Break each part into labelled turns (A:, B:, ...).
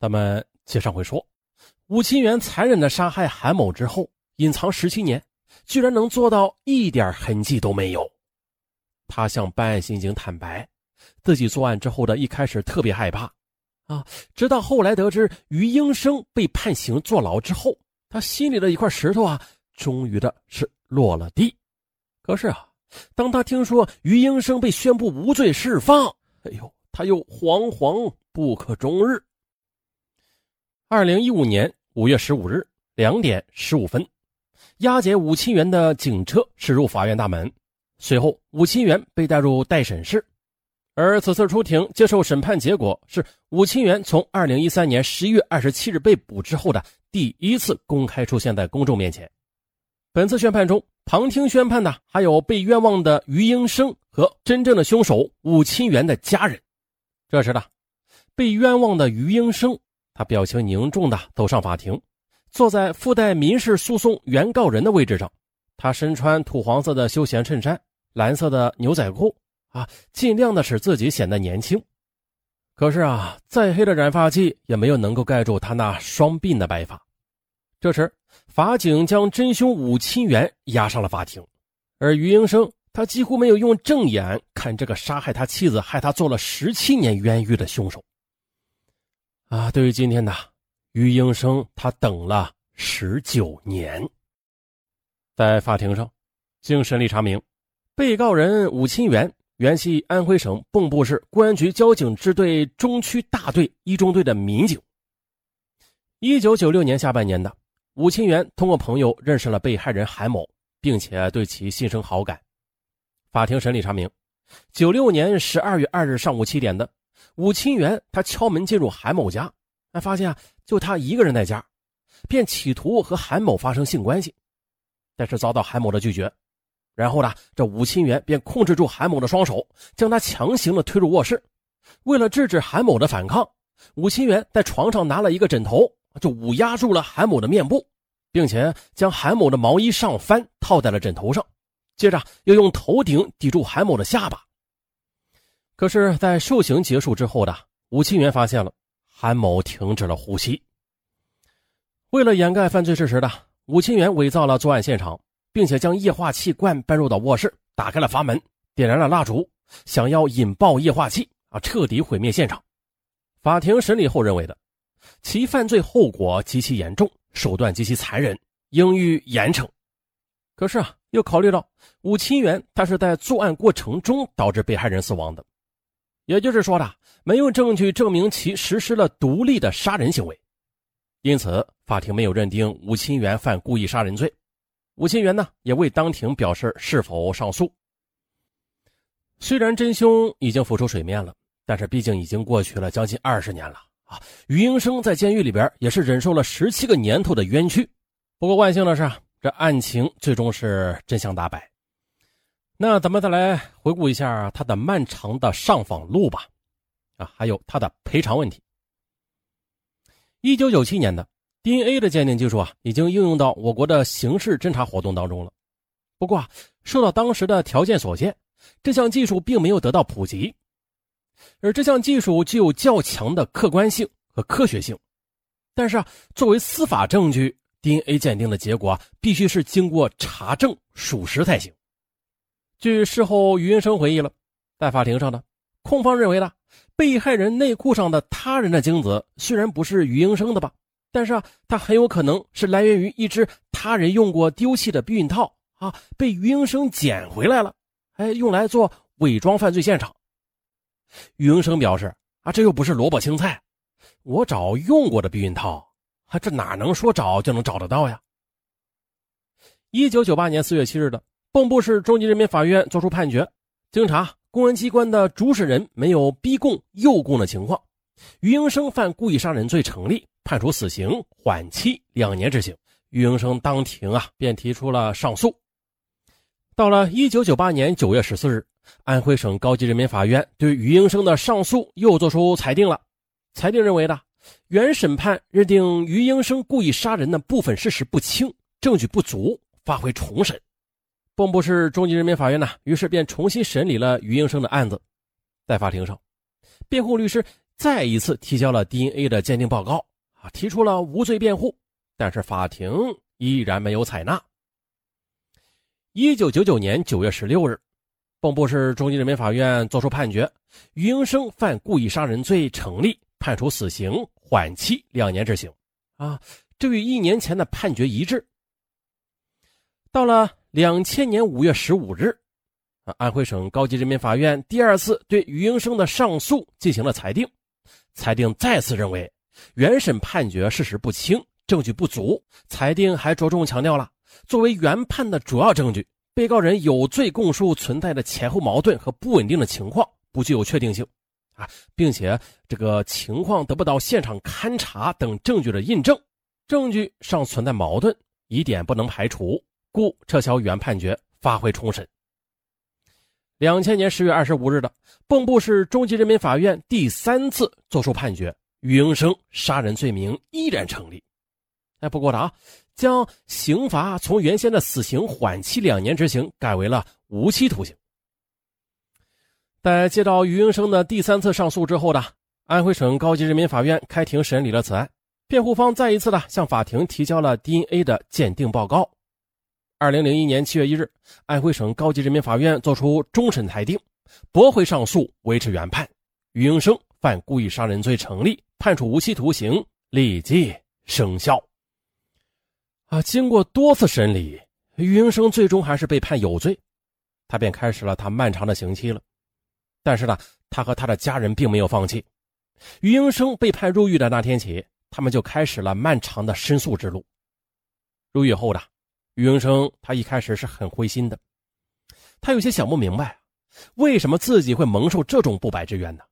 A: 咱们接上回说，吴清源残忍的杀害韩某之后，隐藏十七年，居然能做到一点痕迹都没有。他向办案刑警坦白，自己作案之后的一开始特别害怕，啊，直到后来得知于英生被判刑坐牢之后，他心里的一块石头啊，终于的是落了地。可是啊，当他听说于英生被宣布无罪释放，哎呦，他又惶惶不可终日。二零一五年五月十五日两点十五分，押解武清源的警车驶入法院大门，随后武清源被带入待审室。而此次出庭接受审判结果是武清源从二零一三年十一月二十七日被捕之后的第一次公开出现在公众面前。本次宣判中，旁听宣判的还有被冤枉的于英生和真正的凶手武清源的家人。这时呢，被冤枉的于英生。他表情凝重的走上法庭，坐在附带民事诉讼原告人的位置上。他身穿土黄色的休闲衬衫、蓝色的牛仔裤，啊，尽量的使自己显得年轻。可是啊，再黑的染发剂也没有能够盖住他那双鬓的白发。这时，法警将真凶武清元押上了法庭，而于英生他几乎没有用正眼看这个杀害他妻子、害他坐了十七年冤狱的凶手。啊，对于今天的于英生，他等了十九年。在法庭上，经审理查明，被告人武清源原系安徽省蚌埠市公安局交警支队中区大队一中队的民警。一九九六年下半年的，武清源通过朋友认识了被害人韩某，并且对其心生好感。法庭审理查明，九六年十二月二日上午七点的。武清源他敲门进入韩某家，他发现啊，就他一个人在家，便企图和韩某发生性关系，但是遭到韩某的拒绝。然后呢，这武清源便控制住韩某的双手，将他强行的推入卧室。为了制止韩某的反抗，武清源在床上拿了一个枕头，就捂压住了韩某的面部，并且将韩某的毛衣上翻套在了枕头上，接着又用头顶抵住韩某的下巴。可是，在受刑结束之后的武清源发现了韩某停止了呼吸。为了掩盖犯罪事实的武清源伪造了作案现场，并且将液化气罐搬入到卧室，打开了阀门，点燃了蜡烛，想要引爆液化气啊，彻底毁灭现场。法庭审理后认为的，其犯罪后果极其严重，手段极其残忍，应予严惩。可是啊，又考虑到武清源他是在作案过程中导致被害人死亡的。也就是说的，没有证据证明其实施了独立的杀人行为，因此法庭没有认定吴清源犯故意杀人罪。吴清源呢，也未当庭表示是否上诉。虽然真凶已经浮出水面了，但是毕竟已经过去了将近二十年了啊！于英生在监狱里边也是忍受了十七个年头的冤屈。不过万幸的是，这案情最终是真相大白。那咱们再来回顾一下他的漫长的上访路吧，啊，还有他的赔偿问题。一九九七年的 DNA 的鉴定技术啊，已经应用到我国的刑事侦查活动当中了。不过啊，受到当时的条件所限，这项技术并没有得到普及。而这项技术具有较强的客观性和科学性，但是啊，作为司法证据，DNA 鉴定的结果啊必须是经过查证属实才行。据事后于英生回忆了，在法庭上呢，控方认为呢，被害人内裤上的他人的精子虽然不是于英生的吧，但是啊，他很有可能是来源于一只他人用过丢弃的避孕套啊，被于英生捡回来了，哎，用来做伪装犯罪现场。于英生表示啊，这又不是萝卜青菜，我找用过的避孕套，啊，这哪能说找就能找得到呀？一九九八年四月七日的。蚌埠市中级人民法院作出判决：经查，公安机关的主审人没有逼供、诱供的情况，于英生犯故意杀人罪成立，判处死刑，缓期两年执行。于英生当庭啊，便提出了上诉。到了一九九八年九月十四日，安徽省高级人民法院对于英生的上诉又作出裁定了。裁定认为的，原审判认定于英生故意杀人的部分事实不清，证据不足，发回重审。蚌埠市中级人民法院呢，于是便重新审理了于英生的案子。在法庭上，辩护律师再一次提交了 DNA 的鉴定报告啊，提出了无罪辩护，但是法庭依然没有采纳。一九九九年九月十六日，蚌埠市中级人民法院作出判决，于英生犯故意杀人罪成立，判处死刑，缓期两年执行。啊，这与一年前的判决一致。到了两千年五月十五日，啊，安徽省高级人民法院第二次对于英生的上诉进行了裁定，裁定再次认为原审判决事实不清，证据不足。裁定还着重强调了，作为原判的主要证据，被告人有罪供述存在的前后矛盾和不稳定的情况，不具有确定性，啊，并且这个情况得不到现场勘查等证据的印证，证据尚存在矛盾，疑点不能排除。故撤销原判决，发回重审。两千年十月二十五日的蚌埠市中级人民法院第三次作出判决，于英生杀人罪名依然成立。哎，不过的啊，将刑罚从原先的死刑缓期两年执行，改为了无期徒刑。在接到于英生的第三次上诉之后的安徽省高级人民法院开庭审理了此案，辩护方再一次的向法庭提交了 DNA 的鉴定报告。二零零一年七月一日，安徽省高级人民法院作出终审裁定，驳回上诉，维持原判。于英生犯故意杀人罪成立，判处无期徒刑，立即生效。啊，经过多次审理，于英生最终还是被判有罪，他便开始了他漫长的刑期了。但是呢，他和他的家人并没有放弃。于英生被判入狱的那天起，他们就开始了漫长的申诉之路。入狱后的。于英生他一开始是很灰心的，他有些想不明白，为什么自己会蒙受这种不白之冤呢？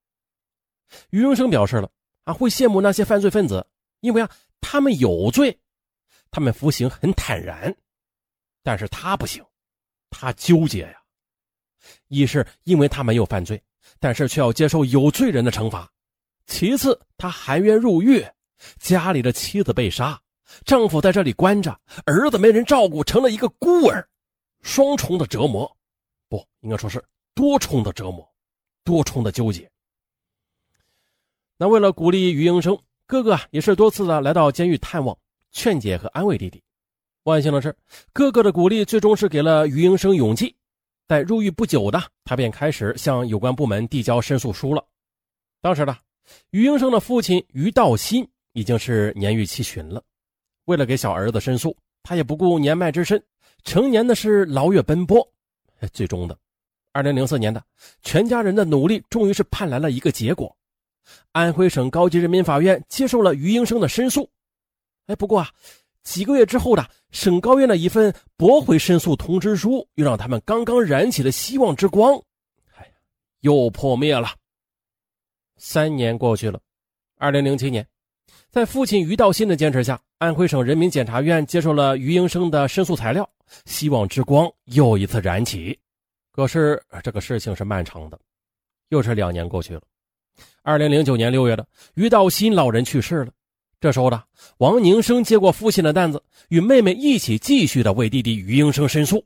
A: 于英生表示了啊，会羡慕那些犯罪分子，因为啊，他们有罪，他们服刑很坦然，但是他不行，他纠结呀。一是因为他没有犯罪，但是却要接受有罪人的惩罚；其次，他含冤入狱，家里的妻子被杀。丈夫在这里关着，儿子没人照顾，成了一个孤儿，双重的折磨，不应该说是多重的折磨，多重的纠结。那为了鼓励于英生，哥哥也是多次的来到监狱探望、劝解和安慰弟弟。万幸的是，哥哥的鼓励最终是给了于英生勇气。在入狱不久的他便开始向有关部门递交申诉书了。当时呢，于英生的父亲于道新已经是年逾七旬了。为了给小儿子申诉，他也不顾年迈之身，成年的是劳月奔波。最终的，二零零四年的，全家人的努力终于是盼来了一个结果。安徽省高级人民法院接受了于英生的申诉。哎，不过啊，几个月之后的省高院的一份驳回申诉通知书，又让他们刚刚燃起的希望之光，哎，又破灭了。三年过去了，二零零七年。在父亲于道新的坚持下，安徽省人民检察院接受了于英生的申诉材料，希望之光又一次燃起。可是这个事情是漫长的，又是两年过去了。二零零九年六月的，于道新老人去世了。这时候的王宁生接过父亲的担子，与妹妹一起继续的为弟弟于英生申诉。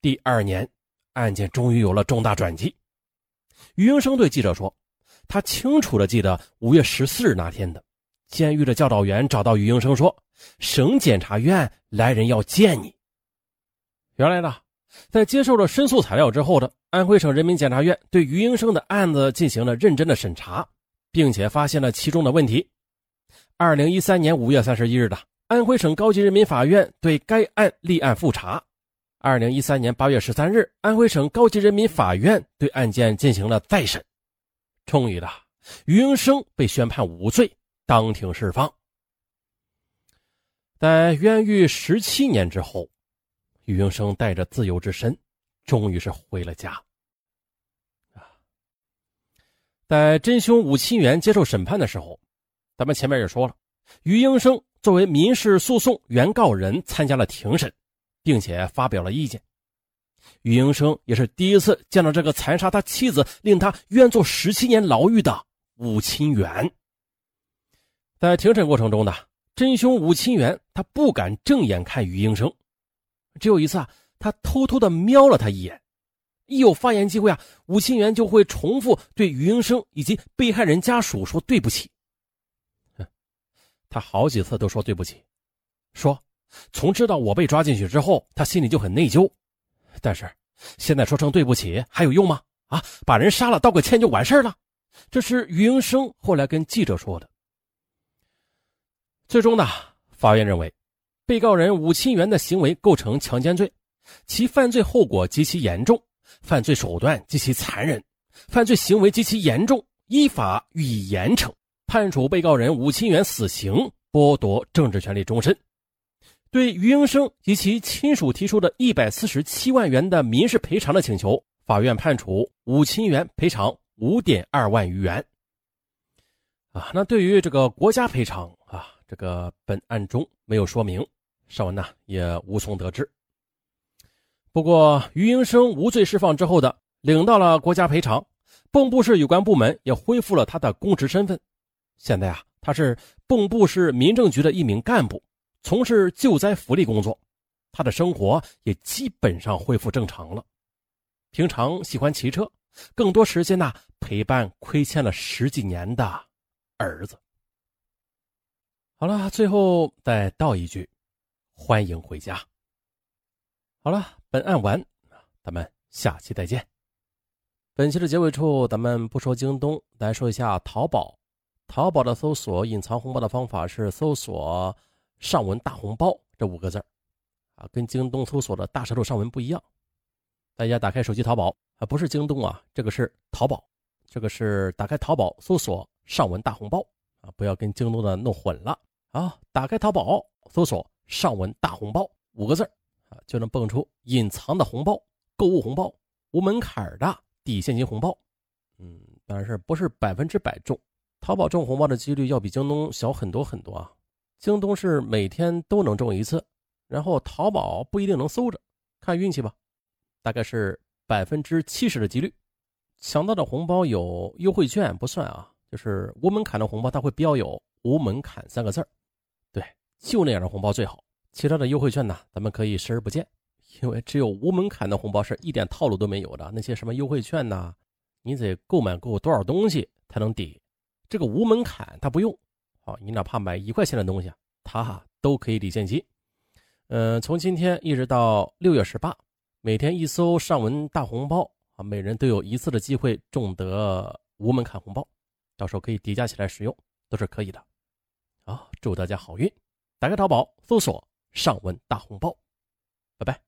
A: 第二年，案件终于有了重大转机。于英生对记者说：“他清楚的记得五月十四日那天的。”监狱的教导员找到于英生说：“省检察院来人要见你。”原来呢，在接受了申诉材料之后的安徽省人民检察院对于英生的案子进行了认真的审查，并且发现了其中的问题。二零一三年五月三十一日的安徽省高级人民法院对该案立案复查。二零一三年八月十三日，安徽省高级人民法院对案件进行了再审。终于的，于英生被宣判无罪。当庭释放，在冤狱十七年之后，于英生带着自由之身，终于是回了家。啊，在真凶武清元接受审判的时候，咱们前面也说了，于英生作为民事诉讼原告人参加了庭审，并且发表了意见。于英生也是第一次见到这个残杀他妻子、令他冤坐十七年牢狱的武清元。在庭审过程中呢，真凶武清元他不敢正眼看于英生，只有一次啊，他偷偷的瞄了他一眼，一有发言机会啊，吴清源就会重复对余英生以及被害人家属说对不起。他好几次都说对不起，说从知道我被抓进去之后，他心里就很内疚。但是现在说声对不起还有用吗？啊，把人杀了道个歉就完事了。这是余英生后来跟记者说的。最终呢，法院认为，被告人武清源的行为构成强奸罪，其犯罪后果极其严重，犯罪手段极其残忍，犯罪行为极其严重，依法予以严惩，判处被告人武清源死刑，剥夺政治权利终身。对余英生及其亲属提出的一百四十七万元的民事赔偿的请求，法院判处武清源赔偿。五点二万余元，啊，那对于这个国家赔偿啊，这个本案中没有说明，尚文呢也无从得知。不过于英生无罪释放之后的，领到了国家赔偿，蚌埠市有关部门也恢复了他的公职身份。现在啊，他是蚌埠市民政局的一名干部，从事救灾福利工作，他的生活也基本上恢复正常了。平常喜欢骑车。更多时间呢，陪伴亏欠了十几年的儿子。好了，最后再道一句，欢迎回家。好了，本案完，咱们下期再见。本期的结尾处，咱们不说京东，来说一下淘宝。淘宝的搜索隐藏红包的方法是搜索“上文大红包”这五个字啊，跟京东搜索的大舌头上文不一样。大家打开手机淘宝。啊，不是京东啊，这个是淘宝，这个是打开淘宝搜索“上文大红包”啊，不要跟京东的弄混了啊。打开淘宝搜索“上文大红包”五个字啊，就能蹦出隐藏的红包、购物红包、无门槛的抵现金红包。嗯，但是不是百分之百中，淘宝中红包的几率要比京东小很多很多啊。京东是每天都能中一次，然后淘宝不一定能搜着，看运气吧，大概是。百分之七十的几率，抢到的红包有优惠券不算啊，就是无门槛的红包，它会标有“无门槛”三个字对，就那样的红包最好。其他的优惠券呢，咱们可以视而不见，因为只有无门槛的红包是一点套路都没有的。那些什么优惠券呢，你得购买够多少东西才能抵。这个无门槛它不用，好，你哪怕买一块钱的东西，它都可以抵现金。嗯，从今天一直到六月十八。每天一搜上文大红包啊，每人都有一次的机会中得无门槛红包，到时候可以叠加起来使用，都是可以的。好，祝大家好运！打开淘宝搜索上文大红包，拜拜。